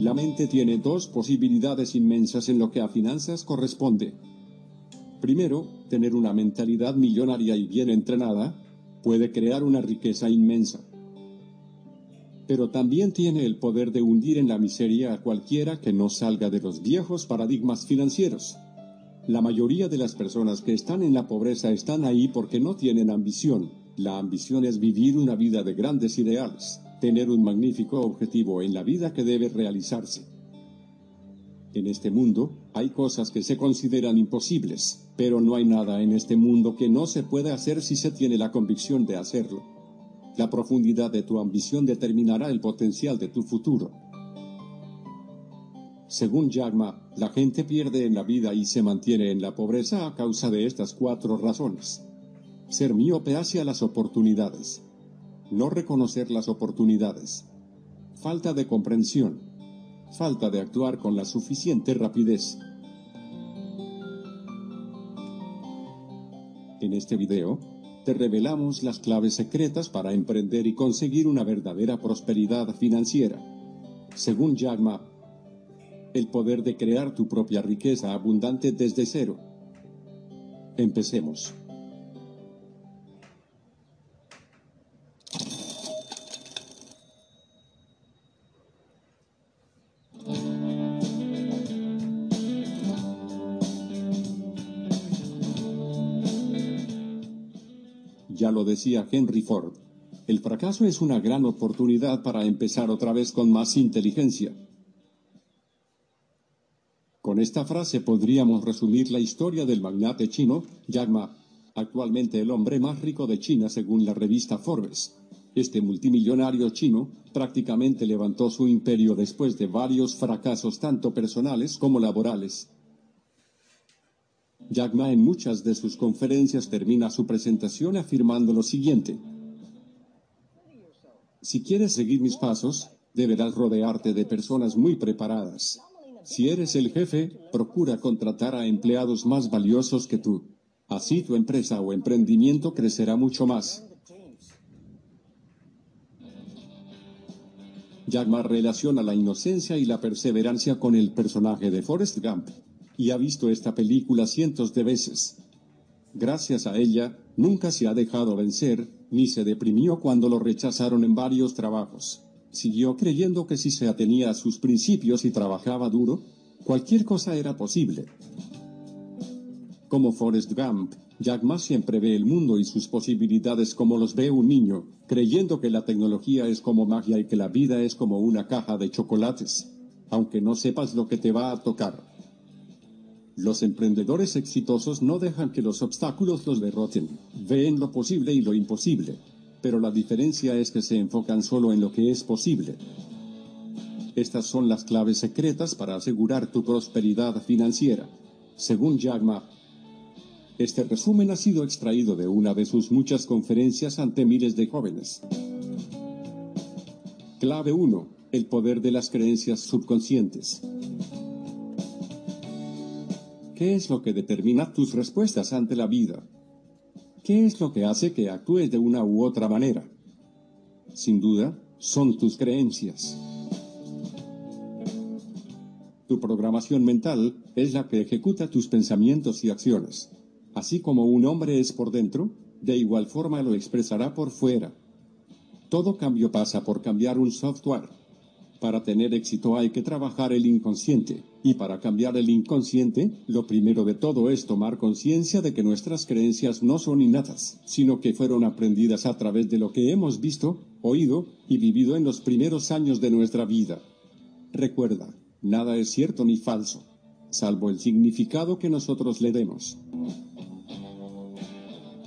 La mente tiene dos posibilidades inmensas en lo que a finanzas corresponde. Primero, tener una mentalidad millonaria y bien entrenada, puede crear una riqueza inmensa. Pero también tiene el poder de hundir en la miseria a cualquiera que no salga de los viejos paradigmas financieros. La mayoría de las personas que están en la pobreza están ahí porque no tienen ambición. La ambición es vivir una vida de grandes ideales, tener un magnífico objetivo en la vida que debe realizarse. En este mundo, hay cosas que se consideran imposibles, pero no hay nada en este mundo que no se pueda hacer si se tiene la convicción de hacerlo. La profundidad de tu ambición determinará el potencial de tu futuro. Según Jack la gente pierde en la vida y se mantiene en la pobreza a causa de estas cuatro razones. Ser miope hacia las oportunidades. No reconocer las oportunidades. Falta de comprensión. Falta de actuar con la suficiente rapidez. En este video, te revelamos las claves secretas para emprender y conseguir una verdadera prosperidad financiera. Según Jack el poder de crear tu propia riqueza abundante desde cero. Empecemos. Decía Henry Ford, el fracaso es una gran oportunidad para empezar otra vez con más inteligencia. Con esta frase podríamos resumir la historia del magnate chino, Jack Ma, actualmente el hombre más rico de China según la revista Forbes. Este multimillonario chino prácticamente levantó su imperio después de varios fracasos tanto personales como laborales. Jack Ma en muchas de sus conferencias termina su presentación afirmando lo siguiente. Si quieres seguir mis pasos, deberás rodearte de personas muy preparadas. Si eres el jefe, procura contratar a empleados más valiosos que tú. Así tu empresa o emprendimiento crecerá mucho más. Jack relaciona la inocencia y la perseverancia con el personaje de Forrest Gump, y ha visto esta película cientos de veces. Gracias a ella, nunca se ha dejado vencer, ni se deprimió cuando lo rechazaron en varios trabajos siguió creyendo que si se atenía a sus principios y trabajaba duro, cualquier cosa era posible. Como Forrest Gump, Jack Ma siempre ve el mundo y sus posibilidades como los ve un niño, creyendo que la tecnología es como magia y que la vida es como una caja de chocolates, aunque no sepas lo que te va a tocar. Los emprendedores exitosos no dejan que los obstáculos los derroten, ven lo posible y lo imposible pero la diferencia es que se enfocan solo en lo que es posible. Estas son las claves secretas para asegurar tu prosperidad financiera, según Jack Ma. Este resumen ha sido extraído de una de sus muchas conferencias ante miles de jóvenes. Clave 1. El poder de las creencias subconscientes. ¿Qué es lo que determina tus respuestas ante la vida? ¿Qué es lo que hace que actúes de una u otra manera? Sin duda, son tus creencias. Tu programación mental es la que ejecuta tus pensamientos y acciones. Así como un hombre es por dentro, de igual forma lo expresará por fuera. Todo cambio pasa por cambiar un software. Para tener éxito hay que trabajar el inconsciente, y para cambiar el inconsciente, lo primero de todo es tomar conciencia de que nuestras creencias no son innatas, sino que fueron aprendidas a través de lo que hemos visto, oído y vivido en los primeros años de nuestra vida. Recuerda, nada es cierto ni falso, salvo el significado que nosotros le demos.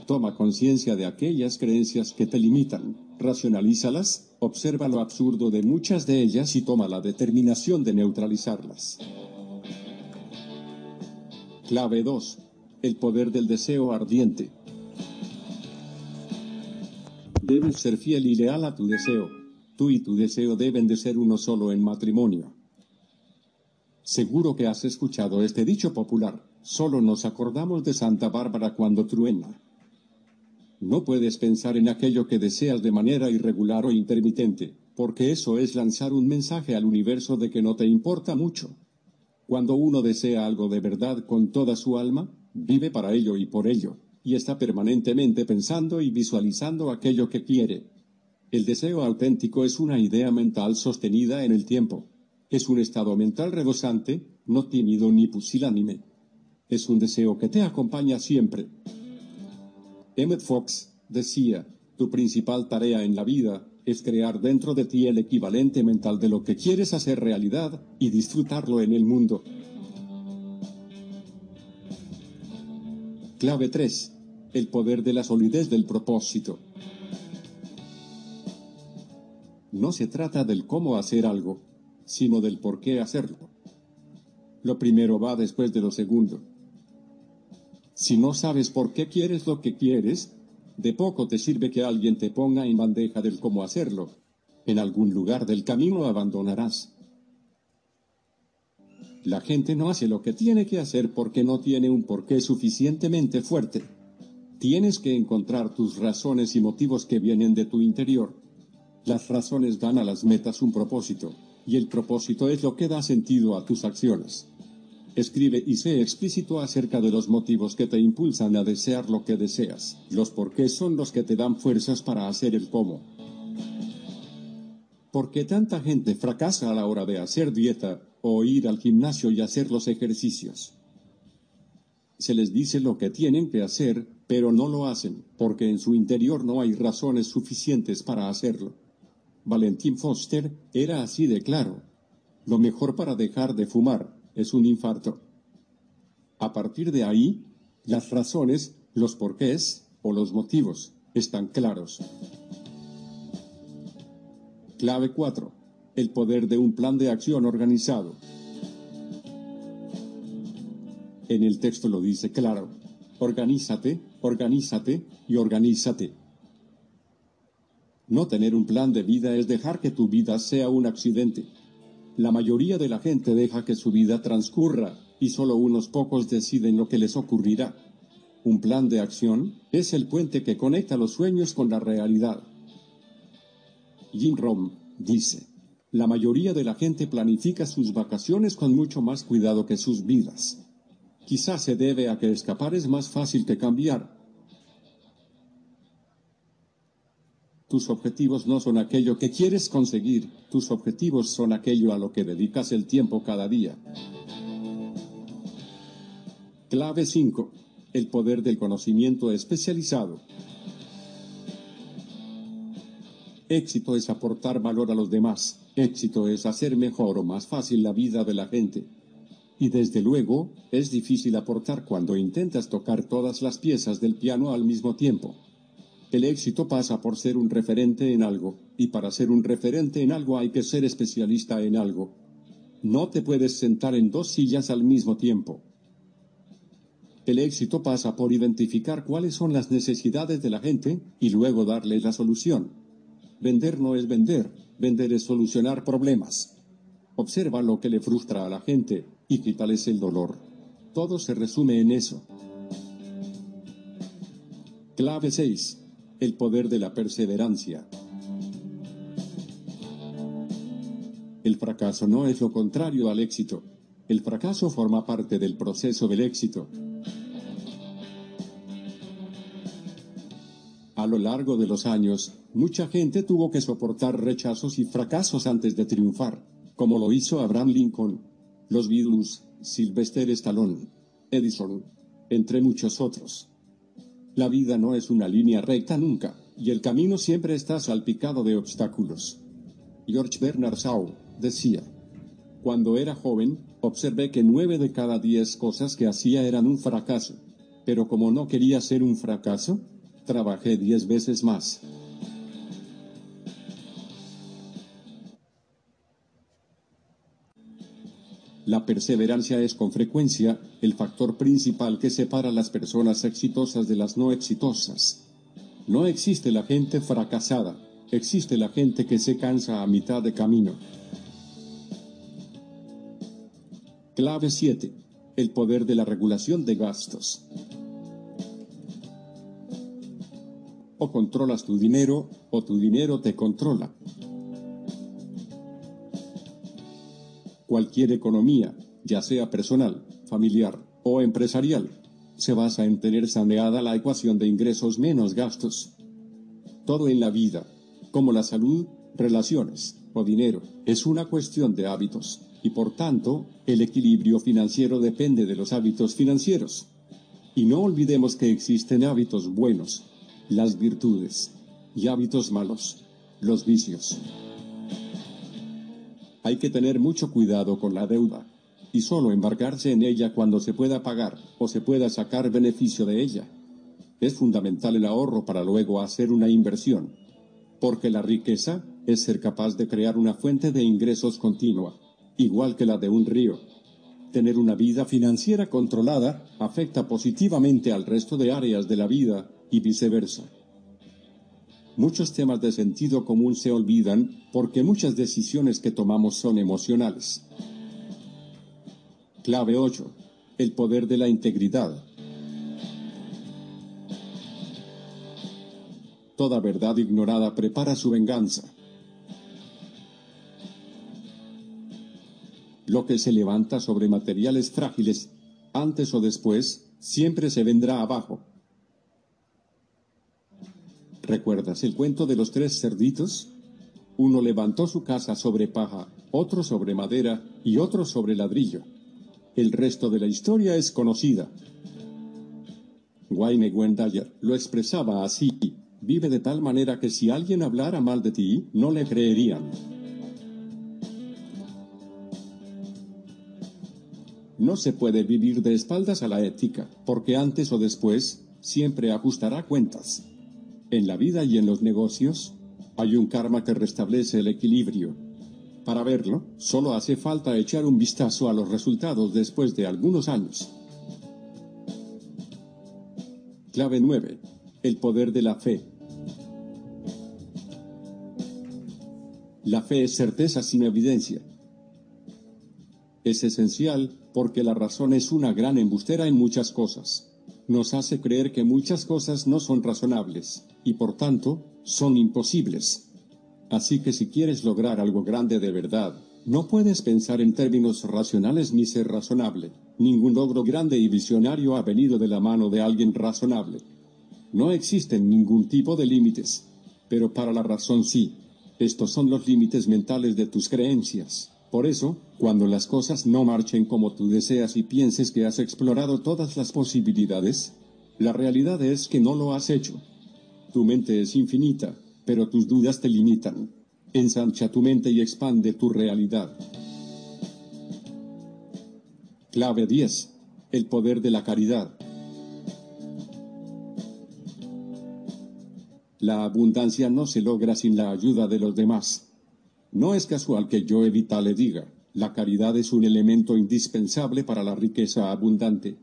Toma conciencia de aquellas creencias que te limitan, racionalízalas, observa lo absurdo de muchas de ellas y toma la determinación de neutralizarlas. Clave 2. El poder del deseo ardiente. Debes ser fiel y leal a tu deseo. Tú y tu deseo deben de ser uno solo en matrimonio. Seguro que has escuchado este dicho popular. Solo nos acordamos de Santa Bárbara cuando truena. No puedes pensar en aquello que deseas de manera irregular o intermitente. porque eso es lanzar un mensaje al universo de que no te importa mucho. Cuando uno desea algo de verdad con toda su alma, vive para ello y por ello, y está permanentemente pensando y visualizando aquello que quiere. El deseo auténtico es una idea mental sostenida en el tiempo. Es un estado mental rebosante, no tímido ni pusilánime. Es un deseo que te acompaña siempre. Emmett Fox decía, tu principal tarea en la vida es crear dentro de ti el equivalente mental de lo que quieres hacer realidad y disfrutarlo en el mundo. Clave 3. El poder de la solidez del propósito. No se trata del cómo hacer algo, sino del por qué hacerlo. Lo primero va después de lo segundo. Si no sabes por qué quieres lo que quieres, de poco te sirve que alguien te ponga en bandeja del cómo hacerlo. En algún lugar del camino abandonarás. La gente no hace lo que tiene que hacer porque no tiene un porqué suficientemente fuerte. Tienes que encontrar tus razones y motivos que vienen de tu interior. Las razones dan a las metas un propósito, y el propósito es lo que da sentido a tus acciones. Escribe y sé explícito acerca de los motivos que te impulsan a desear lo que deseas. Los por qué son los que te dan fuerzas para hacer el cómo. ¿Por qué tanta gente fracasa a la hora de hacer dieta o ir al gimnasio y hacer los ejercicios? Se les dice lo que tienen que hacer, pero no lo hacen, porque en su interior no hay razones suficientes para hacerlo. Valentín Foster era así de claro. Lo mejor para dejar de fumar es un infarto. A partir de ahí, las razones, los porqués o los motivos están claros. Clave 4. El poder de un plan de acción organizado. En el texto lo dice claro. Organízate, organízate y organízate. No tener un plan de vida es dejar que tu vida sea un accidente. La mayoría de la gente deja que su vida transcurra y solo unos pocos deciden lo que les ocurrirá. Un plan de acción es el puente que conecta los sueños con la realidad. Jim Rom dice, la mayoría de la gente planifica sus vacaciones con mucho más cuidado que sus vidas. Quizás se debe a que escapar es más fácil que cambiar, Tus objetivos no son aquello que quieres conseguir, tus objetivos son aquello a lo que dedicas el tiempo cada día. Clave 5. El poder del conocimiento especializado. Éxito es aportar valor a los demás. Éxito es hacer mejor o más fácil la vida de la gente. Y desde luego, es difícil aportar cuando intentas tocar todas las piezas del piano al mismo tiempo. El éxito pasa por ser un referente en algo, y para ser un referente en algo hay que ser especialista en algo. No te puedes sentar en dos sillas al mismo tiempo. El éxito pasa por identificar cuáles son las necesidades de la gente y luego darles la solución. Vender no es vender, vender es solucionar problemas. Observa lo que le frustra a la gente y quítales el dolor. Todo se resume en eso. Clave 6 el poder de la perseverancia. El fracaso no es lo contrario al éxito. El fracaso forma parte del proceso del éxito. A lo largo de los años, mucha gente tuvo que soportar rechazos y fracasos antes de triunfar, como lo hizo Abraham Lincoln, los Beatles, Sylvester Stallone, Edison, entre muchos otros. La vida no es una línea recta nunca, y el camino siempre está salpicado de obstáculos. George Bernard Shaw decía, Cuando era joven, observé que nueve de cada diez cosas que hacía eran un fracaso, pero como no quería ser un fracaso, trabajé diez veces más. La perseverancia es con frecuencia el factor principal que separa las personas exitosas de las no exitosas. No existe la gente fracasada, existe la gente que se cansa a mitad de camino. Clave 7. El poder de la regulación de gastos. O controlas tu dinero o tu dinero te controla. Cualquier economía, ya sea personal, familiar o empresarial, se basa en tener saneada la ecuación de ingresos menos gastos. Todo en la vida, como la salud, relaciones o dinero, es una cuestión de hábitos, y por tanto, el equilibrio financiero depende de los hábitos financieros. Y no olvidemos que existen hábitos buenos, las virtudes, y hábitos malos, los vicios. Hay que tener mucho cuidado con la deuda, y solo embarcarse en ella cuando se pueda pagar o se pueda sacar beneficio de ella. Es fundamental el ahorro para luego hacer una inversión, porque la riqueza es ser capaz de crear una fuente de ingresos continua, igual que la de un río. Tener una vida financiera controlada afecta positivamente al resto de áreas de la vida y viceversa. Muchos temas de sentido común se olvidan porque muchas decisiones que tomamos son emocionales. Clave 8. El poder de la integridad. Toda verdad ignorada prepara su venganza. Lo que se levanta sobre materiales frágiles, antes o después, siempre se vendrá abajo. ¿Recuerdas el cuento de los tres cerditos? Uno levantó su casa sobre paja, otro sobre madera y otro sobre ladrillo. El resto de la historia es conocida. Wayne Gwendayer lo expresaba así, vive de tal manera que si alguien hablara mal de ti, no le creerían. No se puede vivir de espaldas a la ética, porque antes o después siempre ajustará cuentas. En la vida y en los negocios hay un karma que restablece el equilibrio, para verlo, solo hace falta echar un vistazo a los resultados después de algunos años. Clave 9. El poder de la fe. La fe es certeza sin evidencia. Es esencial porque la razón es una gran embustera en muchas cosas. Nos hace creer que muchas cosas no son razonables y por tanto son imposibles. Así que si quieres lograr algo grande de verdad, no puedes pensar en términos racionales ni ser razonable. Ningún logro grande y visionario ha venido de la mano de alguien razonable. No existen ningún tipo de límites, pero para la razón sí. Estos son los límites mentales de tus creencias. Por eso, cuando las cosas no marchen como tú deseas y pienses que has explorado todas las posibilidades, la realidad es que no lo has hecho. Tu mente es infinita, pero tus dudas te limitan. Ensancha tu mente y expande tu realidad. Clave 10. El poder de la caridad. La abundancia no se logra sin la ayuda de los demás. No es casual que yo Evita le diga, la caridad es un elemento indispensable para la riqueza abundante.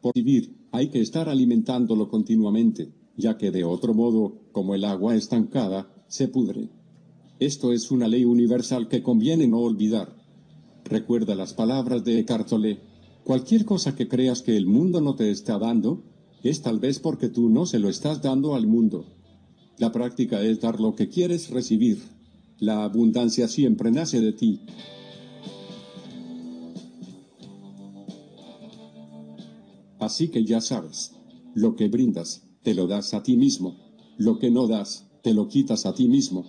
Por vivir, hay que estar alimentándolo continuamente, ya que de otro modo, como el agua estancada, se pudre. Esto es una ley universal que conviene no olvidar. Recuerda las palabras de Eckhart. Cualquier cosa que creas que el mundo no te está dando, es tal vez porque tú no se lo estás dando al mundo. La práctica es dar lo que quieres recibir. La abundancia siempre nace de ti. Así que ya sabes, lo que brindas, te lo das a ti mismo, lo que no das, te lo quitas a ti mismo.